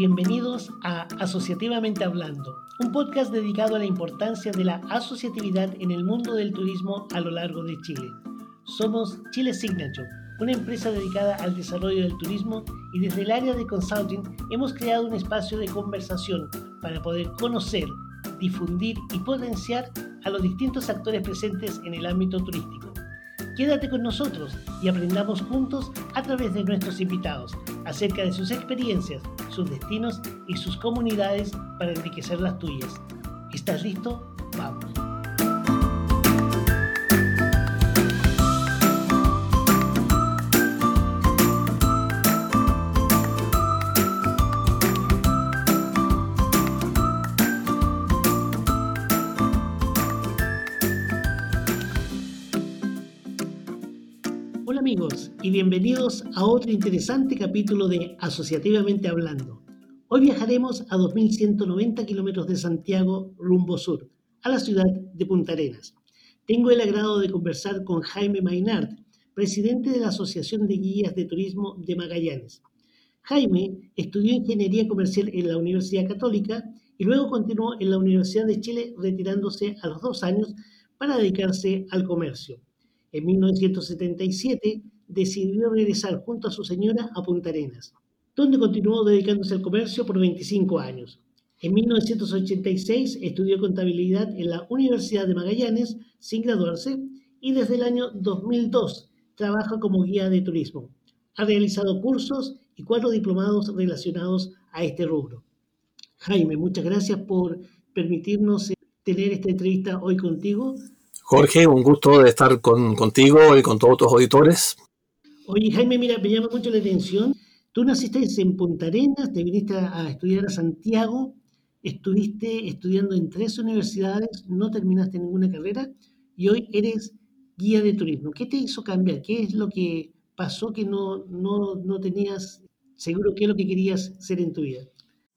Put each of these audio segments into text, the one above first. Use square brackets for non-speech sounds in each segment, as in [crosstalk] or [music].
bienvenidos a Asociativamente Hablando, un podcast dedicado a la importancia de la asociatividad en el mundo del turismo a lo largo de Chile. Somos Chile Signature, una empresa dedicada al desarrollo del turismo y desde el área de consulting hemos creado un espacio de conversación para poder conocer, difundir y potenciar a los distintos actores presentes en el ámbito turístico. Quédate con nosotros y aprendamos juntos a través de nuestros invitados acerca de sus experiencias, sus destinos y sus comunidades para enriquecer las tuyas. ¿Estás listo? Vamos. Amigos y bienvenidos a otro interesante capítulo de Asociativamente Hablando. Hoy viajaremos a 2.190 kilómetros de Santiago rumbo sur, a la ciudad de Punta Arenas. Tengo el agrado de conversar con Jaime Maynard, presidente de la Asociación de Guías de Turismo de Magallanes. Jaime estudió Ingeniería Comercial en la Universidad Católica y luego continuó en la Universidad de Chile retirándose a los dos años para dedicarse al comercio. En 1977 decidió regresar junto a su señora a Punta Arenas, donde continuó dedicándose al comercio por 25 años. En 1986 estudió contabilidad en la Universidad de Magallanes sin graduarse y desde el año 2002 trabaja como guía de turismo. Ha realizado cursos y cuatro diplomados relacionados a este rubro. Jaime, muchas gracias por permitirnos tener esta entrevista hoy contigo Jorge, un gusto de estar contigo y con todos tus auditores. Oye, Jaime, mira, me llama mucho la atención. Tú naciste en Punta Arenas, te viniste a estudiar a Santiago, estuviste estudiando en tres universidades, no terminaste ninguna carrera y hoy eres guía de turismo. ¿Qué te hizo cambiar? ¿Qué es lo que pasó que no, no, no tenías seguro qué es lo que querías ser en tu vida?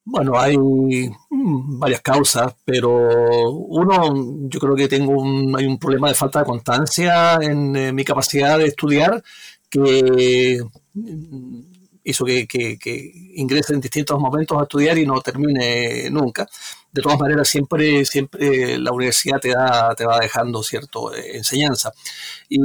Bueno, hay mm, varias causas, pero uno, yo creo que tengo un, hay un problema de falta de constancia en, eh, mi capacidad de estudiar que mm, hizo que, ingrese en distintos momentos a estudiar y no termine nunca. De todas maneras, siempre, siempre la universidad te, da, te va dejando cierta eh, enseñanza. Y,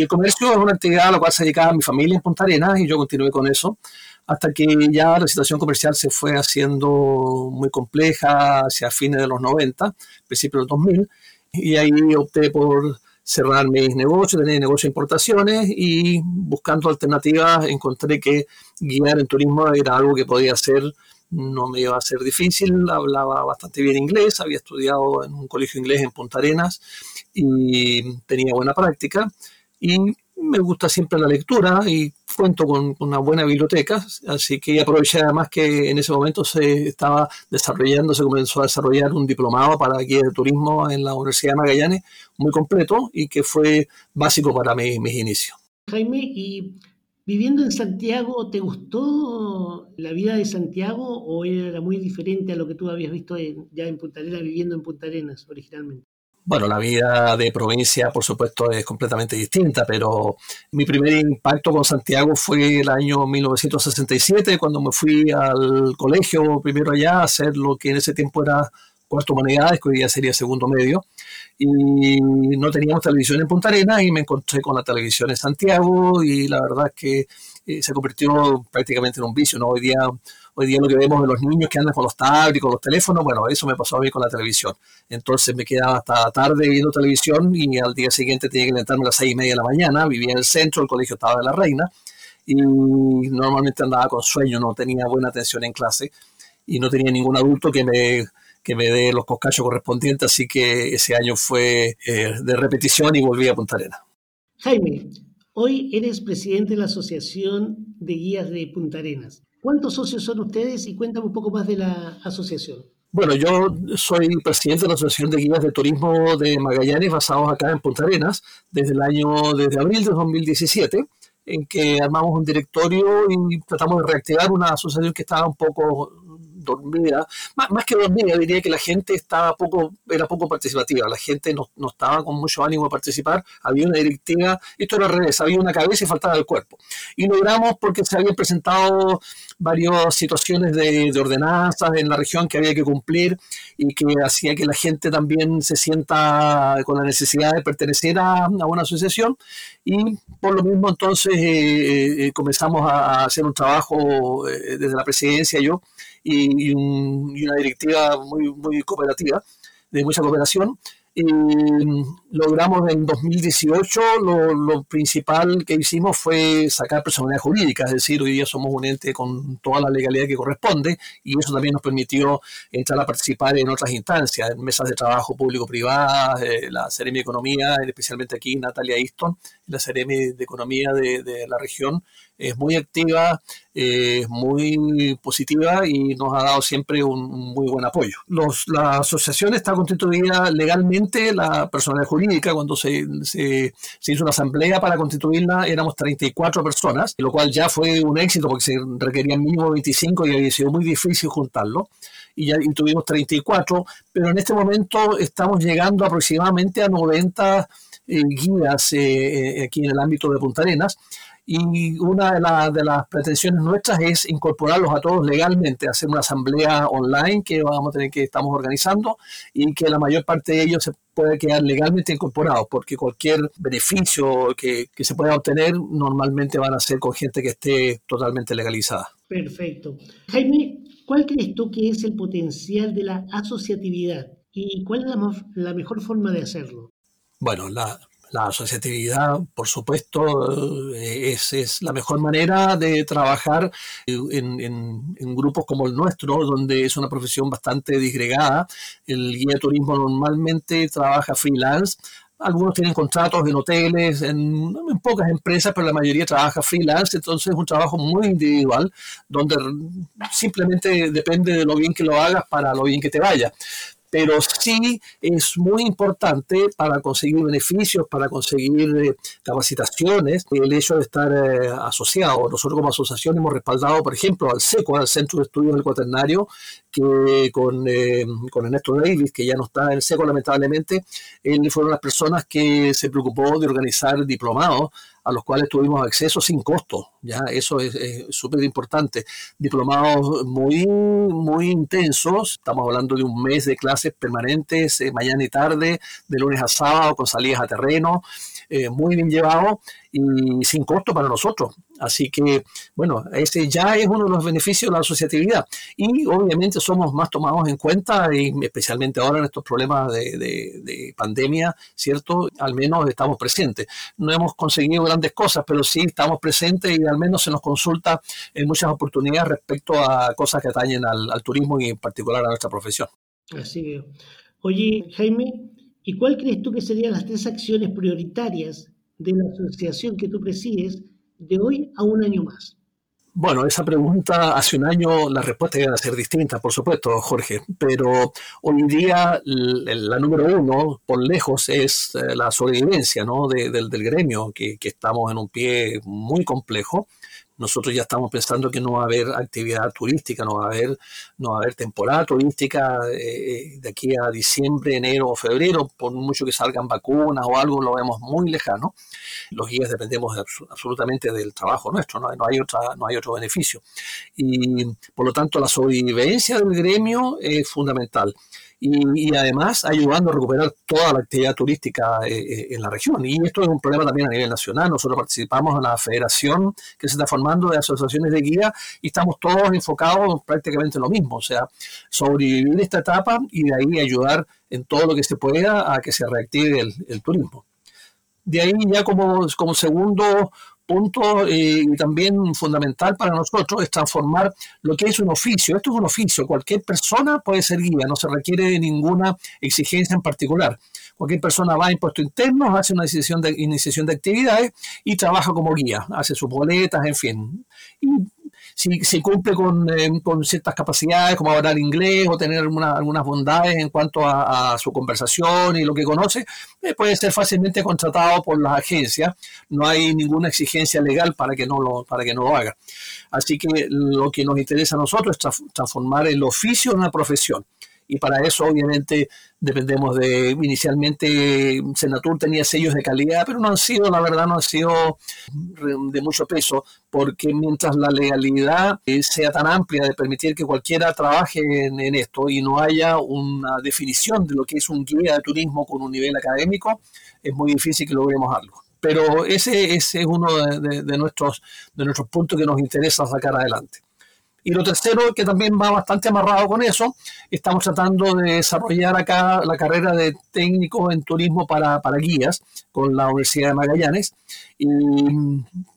el comercio es una actividad a la cual se dedicaba mi familia en Punta Arenas y yo continué con eso hasta que ya la situación comercial se fue haciendo muy compleja hacia fines de los 90, principios de los 2000, y ahí opté por cerrar mis negocios, tener negocio de importaciones y buscando alternativas encontré que guiar en turismo era algo que podía hacer, no me iba a ser difícil, hablaba bastante bien inglés, había estudiado en un colegio inglés en Punta Arenas y tenía buena práctica y me gusta siempre la lectura y cuento con una buena biblioteca, así que aproveché además que en ese momento se estaba desarrollando, se comenzó a desarrollar un diplomado para guía de turismo en la Universidad de Magallanes, muy completo y que fue básico para mis, mis inicios. Jaime, y viviendo en Santiago, ¿te gustó la vida de Santiago o era muy diferente a lo que tú habías visto ya en Punta Arenas, viviendo en Punta Arenas originalmente? Bueno, la vida de provincia, por supuesto, es completamente distinta, pero mi primer impacto con Santiago fue el año 1967, cuando me fui al colegio primero allá a hacer lo que en ese tiempo era cuarto humanidades, que hoy día sería segundo medio, y no teníamos televisión en Punta Arenas y me encontré con la televisión en Santiago y la verdad es que eh, se convirtió prácticamente en un vicio, ¿no? Hoy día Hoy día lo que vemos de los niños que andan con los tablets, con los teléfonos, bueno, eso me pasó a mí con la televisión. Entonces me quedaba hasta tarde viendo televisión y al día siguiente tenía que levantarme a las seis y media de la mañana, vivía en el centro, el colegio estaba de la reina y normalmente andaba con sueño, no tenía buena atención en clase y no tenía ningún adulto que me que me dé los coscachos correspondientes, así que ese año fue eh, de repetición y volví a Punta Arenas. Jaime, hoy eres presidente de la Asociación de Guías de Punta Arenas. ¿Cuántos socios son ustedes? Y cuéntame un poco más de la asociación. Bueno, yo soy presidente de la Asociación de Guías de Turismo de Magallanes, basados acá en Punta Arenas, desde el año, desde abril de 2017, en que armamos un directorio y tratamos de reactivar una asociación que estaba un poco dormida, más, que dormida, diría que la gente estaba poco, era poco participativa, la gente no, no, estaba con mucho ánimo de participar, había una directiva, esto era al revés, había una cabeza y faltaba el cuerpo. Y logramos porque se habían presentado varias situaciones de, de ordenanzas en la región que había que cumplir y que hacía que la gente también se sienta con la necesidad de pertenecer a, a una asociación. Y por lo mismo entonces eh, eh, comenzamos a hacer un trabajo eh, desde la presidencia yo y, una directiva muy, muy cooperativa, de mucha cooperación, y logramos en 2018, lo, lo, principal que hicimos fue sacar personalidad jurídica, es decir, hoy día somos un ente con toda la legalidad que corresponde y eso también nos permitió entrar a participar en otras instancias, en mesas de trabajo público-privadas, eh, la Seremi Economía, especialmente aquí Natalia Easton, la Seremi de Economía de, de la región, es muy activa, es muy positiva y nos ha dado siempre un, muy buen apoyo. Los, la asociación está constituida legalmente, la personalidad jurídica, cuando se, se, se, hizo una asamblea para constituirla, éramos 34 personas, lo cual ya fue un éxito porque se requerían mínimo 25 y había sido muy difícil juntarlo. Y ya y tuvimos 34, pero en este momento estamos llegando aproximadamente a 90 eh, guías eh, eh, aquí en el ámbito de Punta Arenas y una de, de, las pretensiones nuestras es incorporarlos a todos legalmente, hacer una asamblea online que vamos a tener que estamos organizando y que la mayor parte de ellos se puede quedar legalmente incorporados, porque cualquier beneficio que, que se pueda obtener normalmente van a ser con gente que esté totalmente legalizada. Perfecto. Jaime, ¿cuál crees tú que es el potencial de la asociatividad y cuál es la, la mejor forma de hacerlo? Bueno, la, la asociatividad, por supuesto, eh, es, la mejor manera de trabajar en, en, grupos como el nuestro, donde es una profesión bastante disgregada. El guía de turismo normalmente trabaja freelance. Algunos tienen contratos en hoteles, en pocas empresas, pero la mayoría trabaja freelance, entonces es un trabajo muy individual, donde simplemente depende de lo bien que lo hagas para lo bien que te vaya pero sí es muy importante para conseguir beneficios, para conseguir eh, capacitaciones, el hecho de estar eh, asociado. Nosotros como asociación hemos respaldado, por ejemplo, al SECO, al Centro de Estudios del Cuaternario, que con, eh, con Ernesto Davis, que ya no está en el SECO lamentablemente, él fueron las personas que se preocupó de organizar diplomados a los cuales tuvimos acceso sin costo. Ya eso es súper importante. Diplomados muy, muy intensos. Estamos hablando de un mes de clases permanentes, eh, mañana y tarde, de lunes a sábado, con salidas a terreno. Eh, muy bien llevado y sin costo para nosotros. Así que, bueno, ese ya es uno de los beneficios de la asociatividad. Y obviamente somos más tomados en cuenta, y especialmente ahora en estos problemas de, de, de pandemia, ¿cierto? Al menos estamos presentes. No hemos conseguido grandes cosas, pero sí estamos presentes y al menos se nos consulta en muchas oportunidades respecto a cosas que atañen al, al turismo y en particular a nuestra profesión. Así es. Oye, Jaime, ¿Y cuál crees tú que serían las tres acciones prioritarias de la asociación que tú presides de hoy a un año más? Bueno, esa pregunta hace un año la respuesta iba a ser distinta, por supuesto, Jorge, pero hoy día la número uno, por lejos, es eh, la sobrevivencia ¿no? de, del, gremio, que, estamos en un pie muy complejo nosotros ya estamos pensando que no va a haber actividad turística, no va a haber, no va a haber temporada turística eh, de aquí a diciembre, enero o febrero, por mucho que salgan vacunas o algo, lo vemos muy lejano. Los guías dependemos de, absolutamente del trabajo nuestro, ¿no? no, hay otra, no hay otro beneficio. Y por lo tanto la sobrevivencia del gremio es fundamental y, además ayudando a recuperar toda la actividad turística eh, eh, en la región. Y esto es un problema también a nivel nacional. Nosotros participamos en la federación que se está formando de asociaciones de guía y estamos todos enfocados prácticamente en lo mismo, o sea, sobrevivir esta etapa y de ahí ayudar en todo lo que se pueda a que se reactive el, el turismo. De ahí ya como, como segundo punto eh, también fundamental para nosotros es transformar lo que es un oficio. Esto es un oficio, cualquier persona puede ser guía, no se requiere de ninguna exigencia en particular. Cualquier persona va a impuesto interno, hace una iniciación de, iniciación de actividades y trabaja como guía, hace sus boletas, en fin. Si, cumple con, eh, con, ciertas capacidades como hablar inglés o tener algunas bondades en cuanto a, su conversación y lo que conoce, eh, puede ser fácilmente contratado por las agencias. No hay ninguna exigencia legal para que no lo, para que no lo haga. Así que lo que nos interesa a nosotros es transformar el oficio en una profesión y para eso obviamente dependemos de, inicialmente Senatur tenía sellos de calidad, pero no han sido, la verdad, no han sido de mucho peso, porque mientras la legalidad eh, sea tan amplia de permitir que cualquiera trabaje en, esto y no haya una definición de lo que es un guía de turismo con un nivel académico, es muy difícil que logremos algo pero ese, ese es uno de, nuestros, de nuestros puntos que nos interesa sacar adelante. Y lo tercero, que también va bastante amarrado con eso, estamos tratando de desarrollar acá la carrera de técnico en turismo para, guías con la Universidad de Magallanes. Y,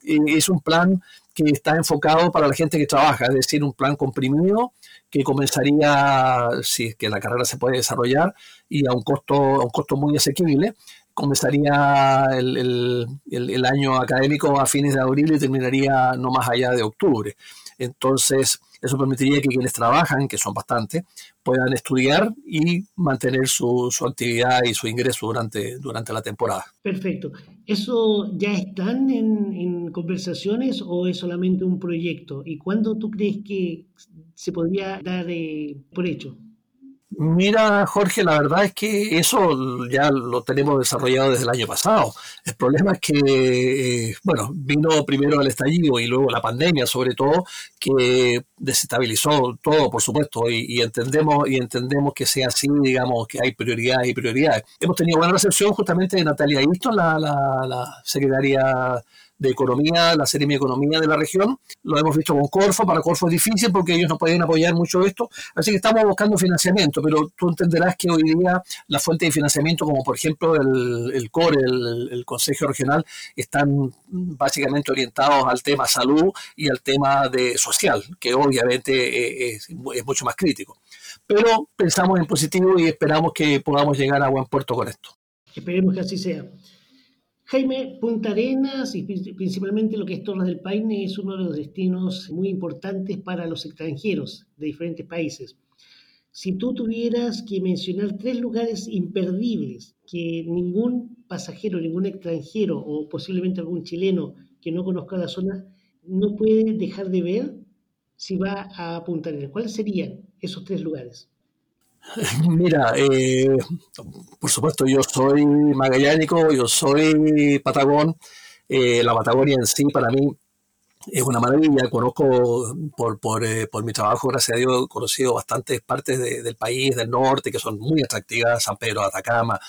es un plan que está enfocado para la gente que trabaja, es decir, un plan comprimido que comenzaría, si es que la carrera se puede desarrollar, y a un costo, a un costo muy asequible, comenzaría el, el, año académico a fines de abril y terminaría no más allá de octubre. Entonces, eso permitiría que quienes trabajan, que son bastantes, puedan estudiar y mantener su, actividad y su ingreso durante, durante la temporada. Perfecto. ¿Eso ya están en, en conversaciones o es solamente un proyecto? ¿Y cuándo tú crees que se podría dar eh, por hecho? Mira, Jorge, la verdad es que eso ya lo tenemos desarrollado desde el año pasado. El problema es que, eh, bueno, vino primero el estallido y luego la pandemia, sobre todo, que desestabilizó todo, por supuesto, y, entendemos y entendemos que sea así, digamos, que hay prioridades y prioridades. Hemos tenido buena recepción justamente de Natalia Easton, la, la, la secretaria de economía, la serie Mi Economía de la región. Lo hemos visto con Corfo, para Corfo es difícil porque ellos no pueden apoyar mucho esto, así que estamos buscando financiamiento, pero tú entenderás que hoy día la fuente de financiamiento, como por ejemplo el, el CORE, el, Consejo Regional, están básicamente orientados al tema salud y al tema de social, que obviamente es mucho más crítico. Pero pensamos en positivo y esperamos que podamos llegar a buen puerto con esto. Esperemos que así sea. Jaime, Punta Arenas y principalmente lo que es Torres del Paine es uno de los destinos muy importantes para los extranjeros de diferentes países. Si tú tuvieras que mencionar tres lugares imperdibles que ningún pasajero, ningún extranjero o posiblemente algún chileno que no conozca la zona no puede dejar de ver si va a Punta Arenas, ¿cuáles serían esos tres lugares? Mira, eh, por supuesto, yo soy magallánico, yo soy patagón. Eh, la Patagonia en sí, para mí, es una maravilla. Conozco por, por, eh, por, mi trabajo, gracias a Dios, he conocido bastantes partes del país, del norte, que son muy atractivas, San Pedro, Atacama,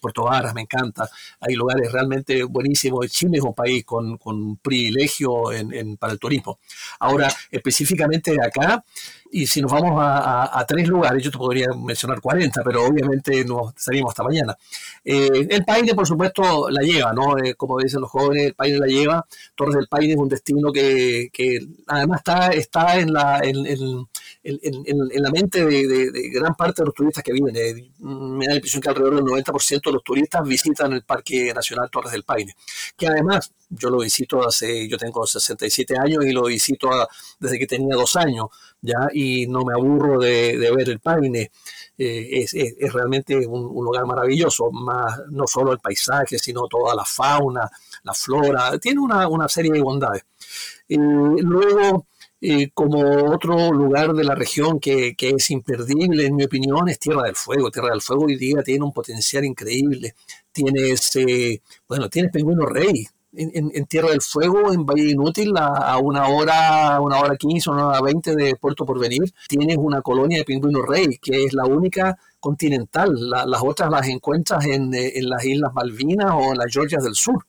Puerto Varas, me encanta. Hay lugares realmente buenísimos. Chile es un país con, con privilegio en, para el turismo. Ahora, específicamente acá, y si nos vamos a, tres lugares, yo te podría mencionar 40, pero obviamente no salimos hasta mañana. Eh, el Paine, por supuesto, la lleva, ¿no? Eh, como dicen los jóvenes, el Paine la lleva. Torres del Paine es un destino que, además está, está en, la, en, la mente de, gran parte de los turistas que vienen. Eh, me da la impresión que alrededor del 90% de los turistas visitan el Parque Nacional Torres del Paine, que además yo lo visito hace, yo tengo 67 años y lo visito desde que tenía dos años, ¿ya? Y no me aburro de, ver el Paine. Eh, es, es, realmente un, lugar maravilloso, más, no solo el paisaje, sino toda la fauna, la flora, tiene una, una serie de bondades. Eh, luego, eh, como otro lugar de la región que, que, es imperdible, en mi opinión, es Tierra del Fuego. Tierra del Fuego hoy día tiene un potencial increíble. Tienes, bueno, tienes Pingüino Rey, en, Tierra del Fuego, en Valle Inútil, a, una hora, una hora quince, una hora veinte de Puerto Porvenir, tienes una colonia de pingüino rey, que es la única continental. las otras las encuentras en, las Islas Malvinas o en las Georgias del Sur.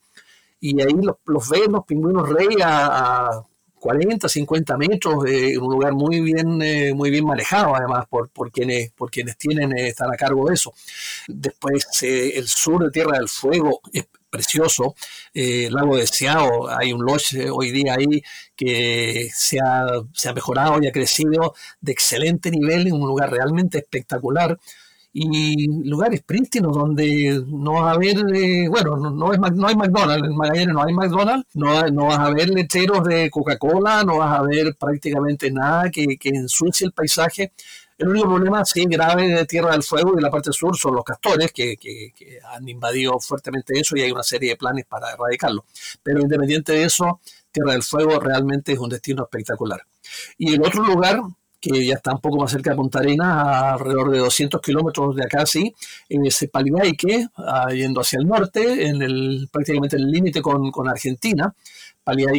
Y ahí los, los ves, los pingüinos rey, a, 40, 50 metros, en un lugar muy bien, eh, muy bien manejado, además, por, quienes, por quienes tienen, eh, están a cargo de eso. Después, eh, el sur de Tierra del Fuego es precioso. Eh, Lago Deseado, hay un lodge eh, hoy día ahí que se ha, se ha mejorado y ha crecido de excelente nivel en un lugar realmente espectacular. Y lugares prístinos donde no va a haber, eh, bueno, no, no, es, no hay McDonald's, en Magallanes no hay McDonald's, no, no vas a ver lecheros de Coca-Cola, no vas a ver prácticamente nada que, que ensucie el paisaje. El único problema, sí, grave de Tierra del Fuego y la parte sur son los castores, que, que, que, han invadido fuertemente eso y hay una serie de planes para erradicarlo. Pero independiente de eso, Tierra del Fuego realmente es un destino espectacular. Y el otro lugar que ya está un poco más cerca de Punta Arenas, alrededor de 200 kilómetros de acá, sí, en ese Paliaique, ah, yendo hacia el norte, en el, prácticamente en el límite con Argentina,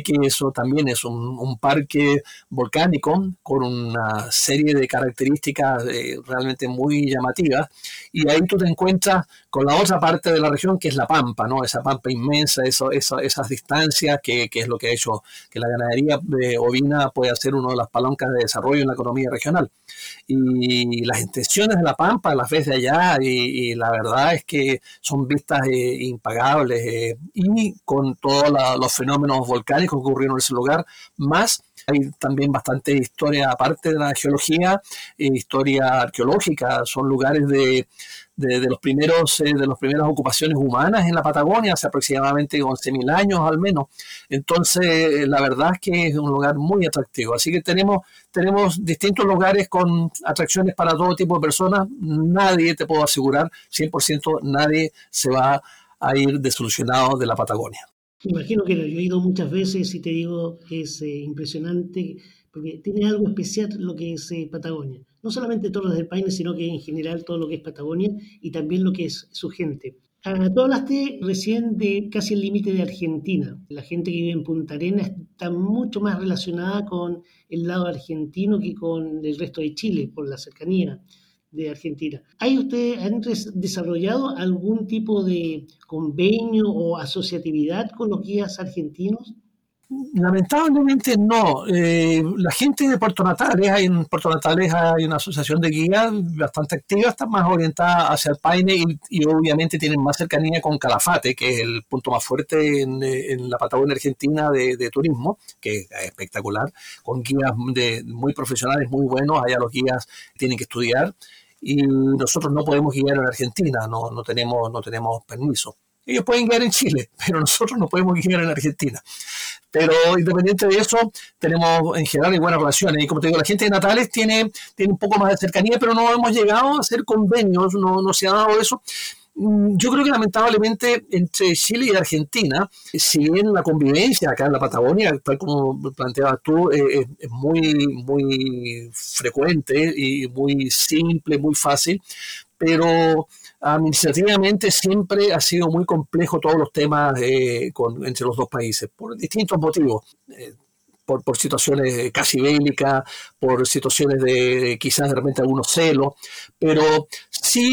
que eso también es un, parque volcánico con una serie de características eh, realmente muy llamativas y ahí tú te encuentras con la otra parte de la región que es la pampa, ¿no? Esa pampa inmensa, eso, esas distancias que, que, es lo que ha hecho que la ganadería eh, ovina pueda ser una de las palancas de desarrollo en la economía regional. Y las intenciones de la pampa las ves de allá y, la verdad es que son vistas eh, impagables y con todos los fenómenos volcánicos que ocurrieron en ese lugar, más hay también bastante historia, aparte de la geología, eh, historia arqueológica, son lugares de, de, los primeros, eh, de las primeras ocupaciones humanas en la Patagonia, hace aproximadamente 11.000 años al menos. Entonces, la verdad es que es un lugar muy atractivo. Así que tenemos, tenemos distintos lugares con atracciones para todo tipo de personas. Nadie, te puedo asegurar, 100% nadie se va a ir desolucionado de la Patagonia. Imagino que lo he oído muchas veces y te digo, es eh, impresionante porque tiene algo especial lo que es eh, Patagonia. No solamente Torres del Paine, sino que en general todo lo que es Patagonia y también lo que es su gente. Ah, tú hablaste recién de casi el límite de Argentina. La gente que vive en Punta Arenas está mucho más relacionada con el lado argentino que con el resto de Chile, por la cercanía de Argentina. ¿Hay ustedes han desarrollado algún tipo de convenio o asociatividad con los guías argentinos? Lamentablemente no. Eh, la gente de Puerto Natales, hay en Puerto Natales hay una asociación de guías bastante activa, está más orientada hacia el Paine y, obviamente tienen más cercanía con Calafate, que es el punto más fuerte en, la Patagonia Argentina de, turismo, que es espectacular, con guías muy profesionales, muy buenos. Allá los guías tienen que estudiar y nosotros no podemos guiar en Argentina, no, tenemos, no tenemos permiso. Ellos pueden guiar en Chile, [laughs] pero nosotros no podemos guiar en Argentina. Pero independiente de eso, tenemos en general buenas relaciones. Y como te digo, la gente de Natales tiene, tiene un poco más de cercanía, pero no hemos llegado a hacer convenios, no, no se ha dado eso. Mm, yo creo que lamentablemente entre Chile y Argentina, si bien la convivencia acá en la Patagonia, tal como planteabas tú, eh, es muy, muy frecuente y muy simple, muy fácil, pero administrativamente siempre ha sido muy complejo todos los temas eh, entre los dos países, por distintos motivos. Eh, por, por, situaciones casi bélicas, por situaciones de quizás de repente algunos celos, pero sí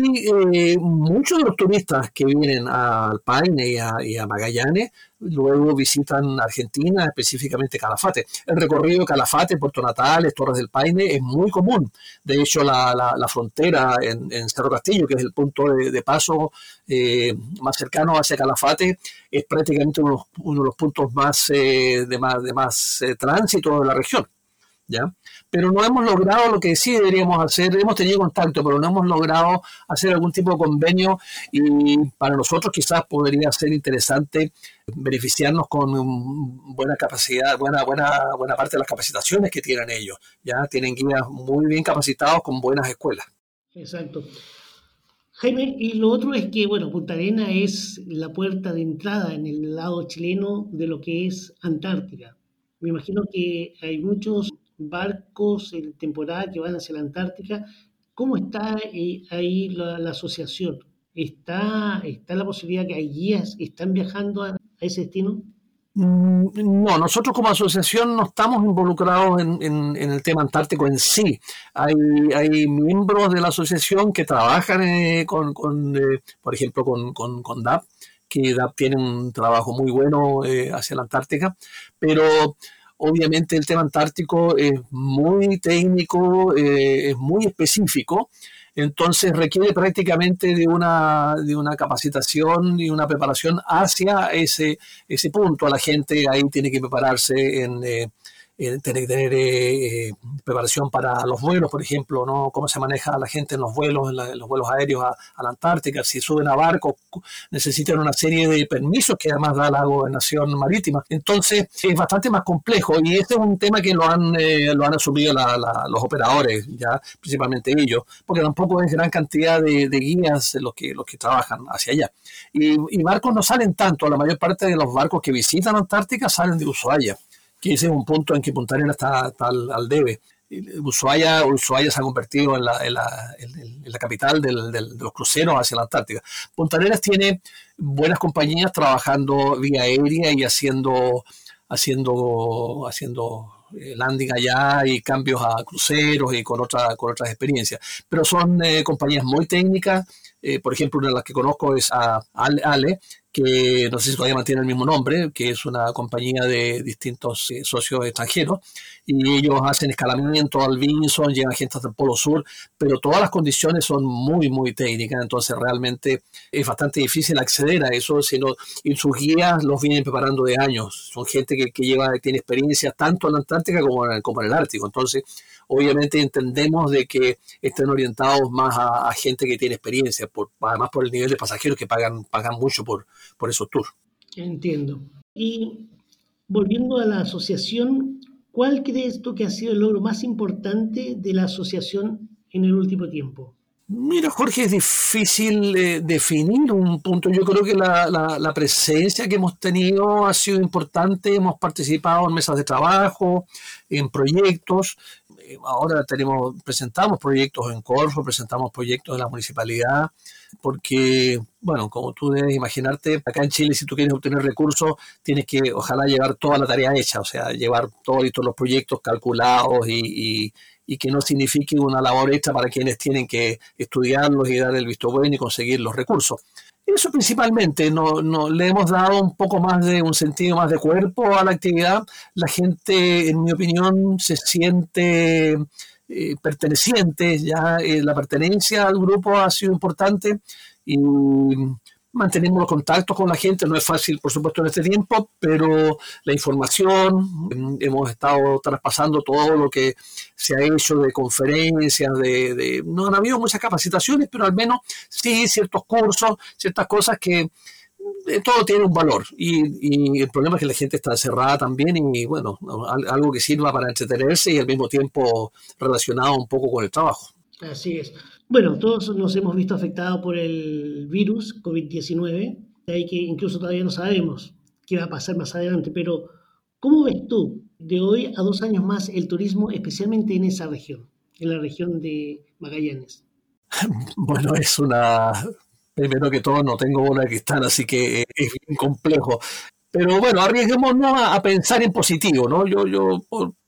eh, muchos de los turistas que vienen al Paine y a Magallanes luego visitan Argentina, específicamente Calafate. El recorrido Calafate, Puerto Natales, Torres del Paine es muy común. De hecho, la, la, frontera en, Cerro Castillo, que es el punto de, paso eh, más cercano hacia Calafate, es prácticamente uno, uno de los puntos más, eh, de más, de más eh, tránsito de la región. ¿Ya? Pero no hemos logrado lo que sí deberíamos hacer, hemos tenido contacto, pero no hemos logrado hacer algún tipo de convenio y para nosotros quizás podría ser interesante beneficiarnos con buena capacidad, buena, buena, buena parte de las capacitaciones que tienen ellos, ya tienen guías muy bien capacitados con buenas escuelas. Exacto. Jaime, y lo otro es que, bueno, Punta Arena es la puerta de entrada en el lado chileno de lo que es Antártica. Me imagino que hay muchos barcos en temporada que van hacia la Antártica. ¿Cómo está eh, ahí la, asociación? ¿Está, ¿Está la posibilidad que hay guías que están viajando a, ese destino? Mm, no, nosotros como asociación no estamos involucrados en, el tema antártico en sí. Hay, hay, miembros de la asociación que trabajan eh, con, eh, por ejemplo, con, con, DAP, que DAP tiene un trabajo muy bueno hacia la Antártica, pero obviamente el tema antártico es muy técnico, eh, es muy específico, entonces requiere prácticamente de una, de una capacitación y una preparación hacia ese, ese punto. La gente ahí tiene que prepararse en... Eh, tiene que tener eh, preparación para los vuelos, por ejemplo, ¿no? cómo se maneja la gente en los vuelos, en, los vuelos aéreos a, la Antártica, si suben a barcos, necesitan una serie de permisos que además da la gobernación marítima. Entonces es bastante más complejo y este es un tema que lo han, eh, lo han asumido los operadores, ya principalmente ellos, porque tampoco es gran cantidad de, guías los que, los que trabajan hacia allá. Y, y barcos no salen tanto, la mayor parte de los barcos que visitan Antártica salen de Ushuaia que ese es un punto en que Punta Arenas está, al, debe. Ushuaia, Ushuaia se ha convertido en la, en la, en la capital del, de los cruceros hacia la Antártica. Punta Arenas tiene buenas compañías trabajando vía aérea y haciendo, haciendo, haciendo eh, landing allá y cambios a cruceros y con, otra, con otras experiencias. Pero son eh, compañías muy técnicas. Eh, por ejemplo, una de las que conozco es a Ale, que no sé si todavía mantiene el mismo nombre, que es una compañía de distintos eh, socios extranjeros, y ellos hacen escalamiento al Vinson, llevan gente hasta el Polo Sur, pero todas las condiciones son muy, muy técnicas, entonces realmente es bastante difícil acceder a eso, sino, y sus guías los vienen preparando de años, son gente que, que lleva, tiene experiencia tanto en la Antártica como en, como en el Ártico, entonces obviamente entendemos de que estén orientados más a, gente que tiene experiencia, por, además por el nivel de pasajeros que pagan, pagan mucho por, por esos tours. Entiendo. Y volviendo a la asociación, ¿cuál crees tú que ha sido el logro más importante de la asociación en el último tiempo? Mira, Jorge, es difícil eh, definir un punto. Yo creo que la, la, presencia que hemos tenido ha sido importante. Hemos participado en mesas de trabajo, en proyectos. Eh, ahora tenemos, presentamos proyectos en Corfo, presentamos proyectos en la municipalidad, porque, bueno, como tú debes imaginarte, acá en Chile, si tú quieres obtener recursos, tienes que, ojalá, llevar toda la tarea hecha, o sea, llevar todos los proyectos calculados y, y que no signifique una labor extra para quienes tienen que estudiarlos y dar el visto bueno y conseguir los recursos. Eso principalmente, no, no, le hemos dado un poco más de un sentido más de cuerpo a la actividad. La gente, en mi opinión, se siente eh, perteneciente, ya eh, la pertenencia al grupo ha sido importante y mantenemos los contactos con la gente, no es fácil por supuesto en este tiempo, pero la información, mm, hemos estado traspasando todo lo que se ha hecho de conferencias, de, no han habido muchas capacitaciones, pero al menos sí ciertos cursos, ciertas cosas que eh, todo tiene un valor y, el problema es que la gente está encerrada también y bueno, algo que sirva para entretenerse y al mismo tiempo relacionado un poco con el trabajo. Así es. Bueno, todos nos hemos visto afectados por el virus COVID-19, de ahí que incluso todavía no sabemos qué va a pasar más adelante, pero ¿cómo ves tú de hoy a dos años más el turismo, especialmente en esa región, en la región de Magallanes? [laughs] Bueno, es una... Primero que todo, no tengo bola de cristal, así que es bien complejo. Pero bueno, arriesguémonos a, a pensar en positivo, ¿no? Yo, yo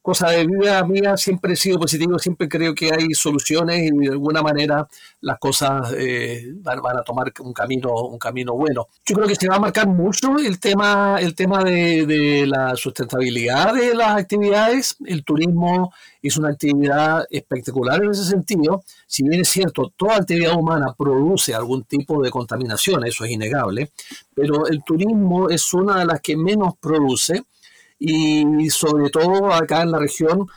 cosa de vida mía, siempre he sido positivo, siempre creo que hay soluciones y de alguna manera las cosas eh, van, a tomar un camino, un camino bueno. Yo creo que se va a marcar mucho el tema, el tema de, de la sustentabilidad de las actividades. El turismo es una actividad espectacular en ese sentido. Si bien es cierto, toda actividad humana produce algún tipo de contaminación, eso es innegable, pero el turismo es una de las que menos produce y sobre todo acá en la región,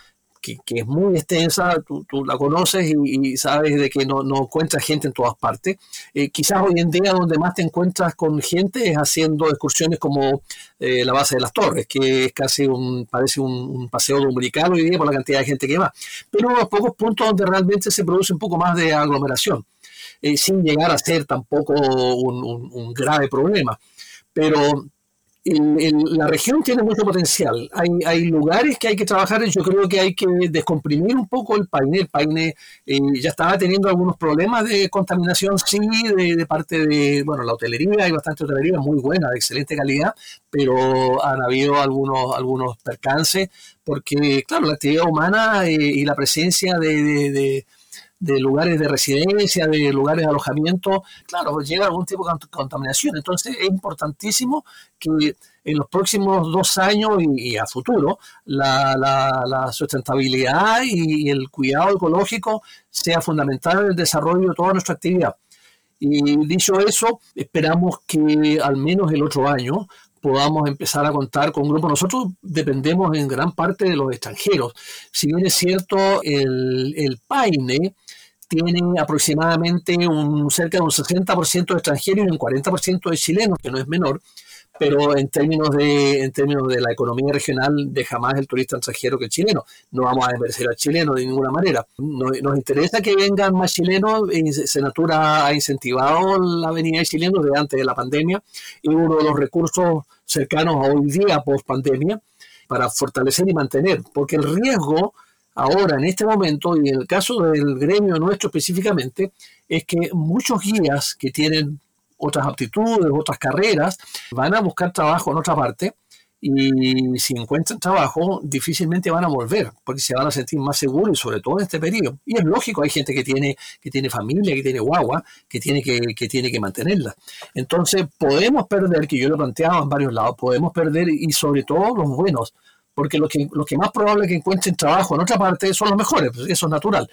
que, es muy extensa, tú, la conoces y, sabes de que no, no, encuentras gente en todas partes. Eh, quizás hoy en día donde más te encuentras con gente es haciendo excursiones como eh, la base de las torres, que es casi un, parece un, paseo dominical hoy día por la cantidad de gente que va. Pero los pocos puntos donde realmente se produce un poco más de aglomeración, eh, sin llegar a ser tampoco un, un grave problema. Pero la región tiene mucho potencial. Hay, hay, lugares que hay que trabajar. Yo creo que hay que descomprimir un poco el paine. El paine eh, ya estaba teniendo algunos problemas de contaminación, sí, de, parte de, bueno, la hotelería. Hay bastante hotelería muy buena, de excelente calidad, pero han habido algunos, algunos percances porque, claro, la actividad humana eh, y la presencia de lugares de residencia, de lugares de alojamiento, claro, llega algún tipo de contaminación. Entonces es importantísimo que en los próximos dos años y, a futuro la, la, sustentabilidad y, el cuidado ecológico sea fundamental en el desarrollo de toda nuestra actividad. Y dicho eso, esperamos que al menos el otro año podamos empezar a contar con grupos. Nosotros dependemos en gran parte de los extranjeros. Si bien es cierto, el, el PAINE tiene aproximadamente un, cerca de un 60% de extranjeros y un 40% de chilenos, que no es menor, pero en términos de en términos de la economía regional deja más el turista extranjero que el chileno. No vamos a desmerecer al chileno de ninguna manera. Nos, nos interesa que vengan más chilenos. Senatura ha incentivado la venida de chilenos desde antes de la pandemia y uno de los recursos cercanos a hoy día post pandemia para fortalecer y mantener, porque el riesgo ahora en este momento y en el caso del gremio nuestro específicamente es que muchos guías que tienen otras aptitudes, otras carreras, van a buscar trabajo en otra parte y si encuentran trabajo difícilmente van a volver porque se van a sentir más seguros sobre todo en este periodo. Y es lógico, hay gente que tiene, que tiene familia, que tiene guagua, que tiene que, que tiene que mantenerla. Entonces podemos perder, que yo lo planteaba en varios lados, podemos perder y sobre todo los buenos, porque los que, los que más probable que encuentren trabajo en otra parte son los mejores, pues eso es natural.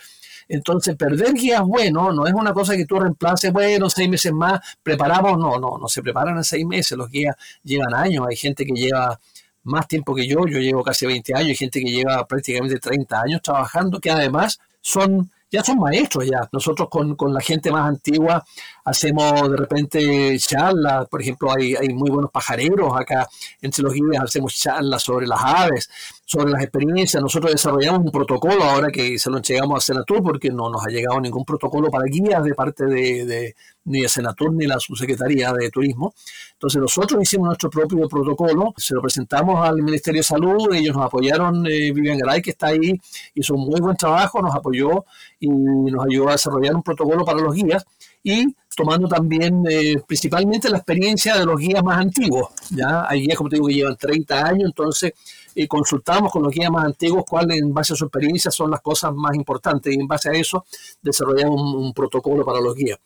Entonces, perder guías bueno no es una cosa que tú reemplaces, bueno, seis meses más, preparamos, no, no, no se preparan en seis meses, los guías llevan años, hay gente que lleva más tiempo que yo, yo llevo casi 20 años, hay gente que lleva prácticamente 30 años trabajando, que además son ya son maestros ya. Nosotros con, con, la gente más antigua hacemos de repente charlas, por ejemplo, hay, hay muy buenos pajareros acá entre los guías, hacemos charlas sobre las aves, sobre las experiencias. Nosotros desarrollamos un protocolo ahora que se lo entregamos a Senatur porque no nos ha llegado ningún protocolo para guías de parte de, de ni de Senatur ni la subsecretaría de Turismo. Entonces nosotros hicimos nuestro propio protocolo, se lo presentamos al Ministerio de Salud, ellos nos apoyaron, eh, Vivian Garay que está ahí, hizo un muy buen trabajo, nos apoyó y nos ayudó a desarrollar un protocolo para los guías y tomando también eh, principalmente la experiencia de los guías más antiguos. ¿ya? Hay guías, como te digo, que llevan 30 años, entonces eh, consultamos con los guías más antiguos cuáles en base a su experiencia son las cosas más importantes y en base a eso desarrollamos un, protocolo para los guías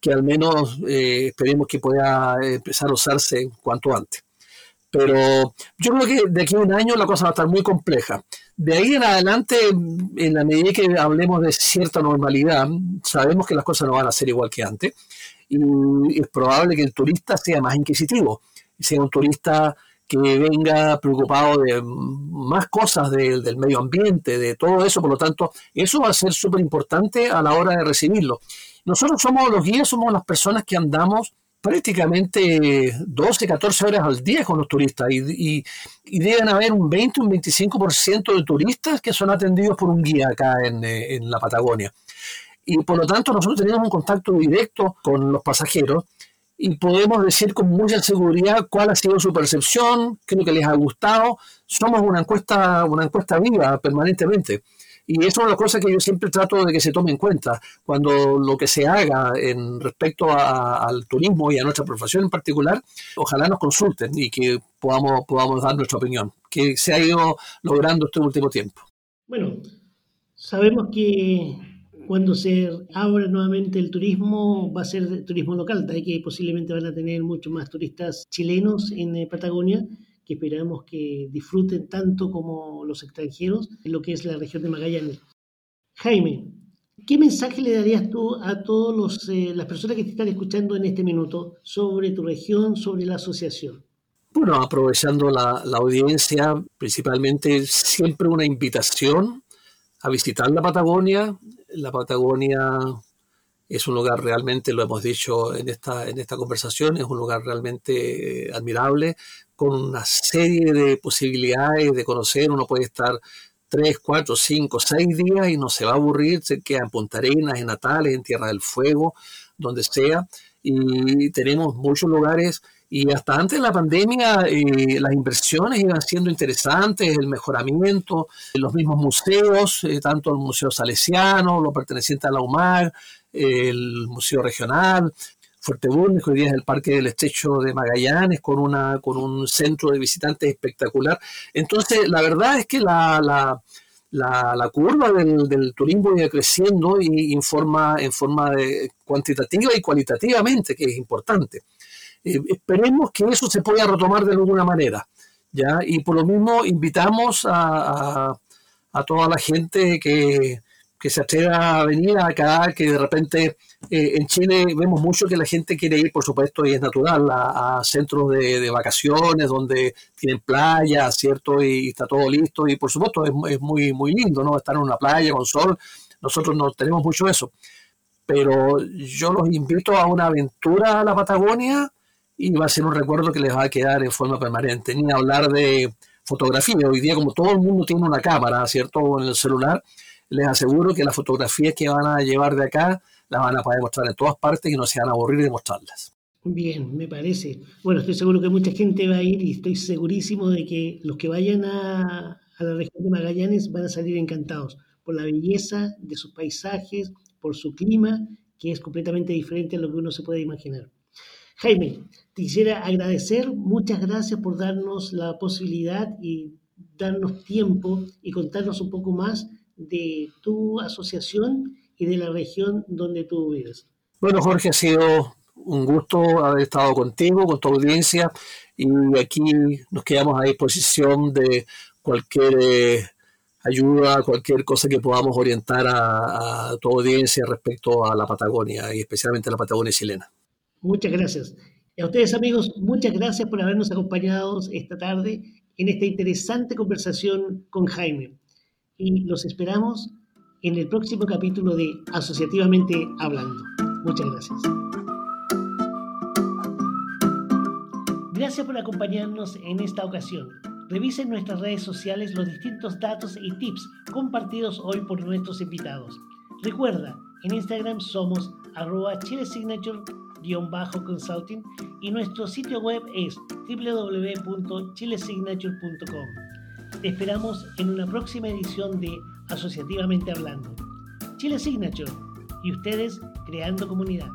que al menos eh, esperemos que pueda empezar a usarse cuanto antes. Pero yo creo que de aquí a un año la cosa va a estar muy compleja. De ahí en adelante, en la medida que hablemos de cierta normalidad, sabemos que las cosas no van a ser igual que antes. Y es probable que el turista sea más inquisitivo, sea un turista que venga preocupado de más cosas del medio ambiente, de todo eso. Por lo tanto, eso va a ser súper importante a la hora de recibirlo. Nosotros somos los guías, somos las personas que andamos prácticamente 12, 14 horas al día con los turistas y, y, deben haber un 20, un 25% de turistas que son atendidos por un guía acá en, eh, en la Patagonia. Y por lo tanto nosotros tenemos un contacto directo con los pasajeros y podemos decir con mucha seguridad cuál ha sido su percepción, qué es lo que les ha gustado. Somos una encuesta, una encuesta viva permanentemente. Y eso es una cosa que yo siempre trato de que se tome en cuenta. Cuando lo que se haga en respecto al turismo y a nuestra profesión en particular, ojalá nos consulten y que podamos, podamos dar nuestra opinión, que se ha ido logrando este último tiempo. Bueno, sabemos que cuando se abra nuevamente el turismo va a ser turismo local, de que posiblemente van a tener muchos más turistas chilenos en eh, Patagonia que esperamos que disfruten tanto como los extranjeros en lo que es la región de Magallanes. Jaime, ¿qué mensaje le darías tú a todas eh, las personas que te están escuchando en este minuto sobre tu región, sobre la asociación? Bueno, aprovechando la, la audiencia, principalmente siempre una invitación a visitar la Patagonia. La Patagonia es un lugar realmente, lo hemos dicho en esta, en esta conversación, es un lugar realmente admirable, con una serie de posibilidades de conocer. Uno puede estar tres, cuatro, cinco, seis días y no se va a aburrir, se queda en Punta Arenas, en Natales, en Tierra del Fuego, donde sea. Y tenemos muchos lugares y hasta antes de la pandemia eh, las inversiones iban siendo interesantes, el mejoramiento, los mismos museos, eh, tanto el Museo Salesiano, lo perteneciente a la UMAR, el Museo Regional, Fuerteventura, que hoy día es el Parque del Estrecho de Magallanes, con, una, con un centro de visitantes espectacular. Entonces, la verdad es que la, la, la, curva del, turismo iba creciendo y en forma, en forma de cuantitativa y cualitativamente, que es importante. Eh, esperemos que eso se pueda retomar de alguna manera. ¿ya? Y por lo mismo invitamos a, a toda la gente que, que se atreva a venir acá, que de repente eh, en Chile vemos mucho que la gente quiere ir, por supuesto, y es natural, a, centros de, vacaciones donde tienen playa, ¿cierto? Y, está todo listo. Y por supuesto es, es, muy, muy lindo, ¿no? Estar en una playa con sol. Nosotros no tenemos mucho eso. Pero yo los invito a una aventura a la Patagonia y va a ser un recuerdo que les va a quedar en forma permanente. Ni hablar de fotografía. Hoy día, como todo el mundo tiene una cámara, ¿cierto? En el celular, les aseguro que las fotografías que van a llevar de acá las van a poder mostrar en todas partes y no se van a aburrir de mostrarlas. Bien, me parece. Bueno, estoy seguro que mucha gente va a ir y estoy segurísimo de que los que vayan a, a la región de Magallanes van a salir encantados por la belleza de sus paisajes, por su clima, que es completamente diferente a lo que uno se puede imaginar. Jaime, te quisiera agradecer, muchas gracias por darnos la posibilidad y darnos tiempo y contarnos un poco más de tu asociación y de la región donde tú vives. Bueno, Jorge, ha sido un gusto haber estado contigo, con tu audiencia, y aquí nos quedamos a disposición de cualquier eh, ayuda, cualquier cosa que podamos orientar a, a tu audiencia respecto a la Patagonia y especialmente a la Patagonia chilena. Muchas gracias. Y a ustedes amigos, muchas gracias por habernos acompañado esta tarde en esta interesante conversación con Jaime. Y los esperamos en el próximo capítulo de Asociativamente Hablando. Muchas gracias. Gracias por acompañarnos en esta ocasión. Revisen nuestras redes sociales los distintos datos y tips compartidos hoy por nuestros invitados. Recuerda, en Instagram somos arroba chilesignature consulting y nuestro sitio web es www.chilesignature.com. Esperamos en una próxima edición de Asociativamente Hablando. Chile Signature y ustedes creando comunidad.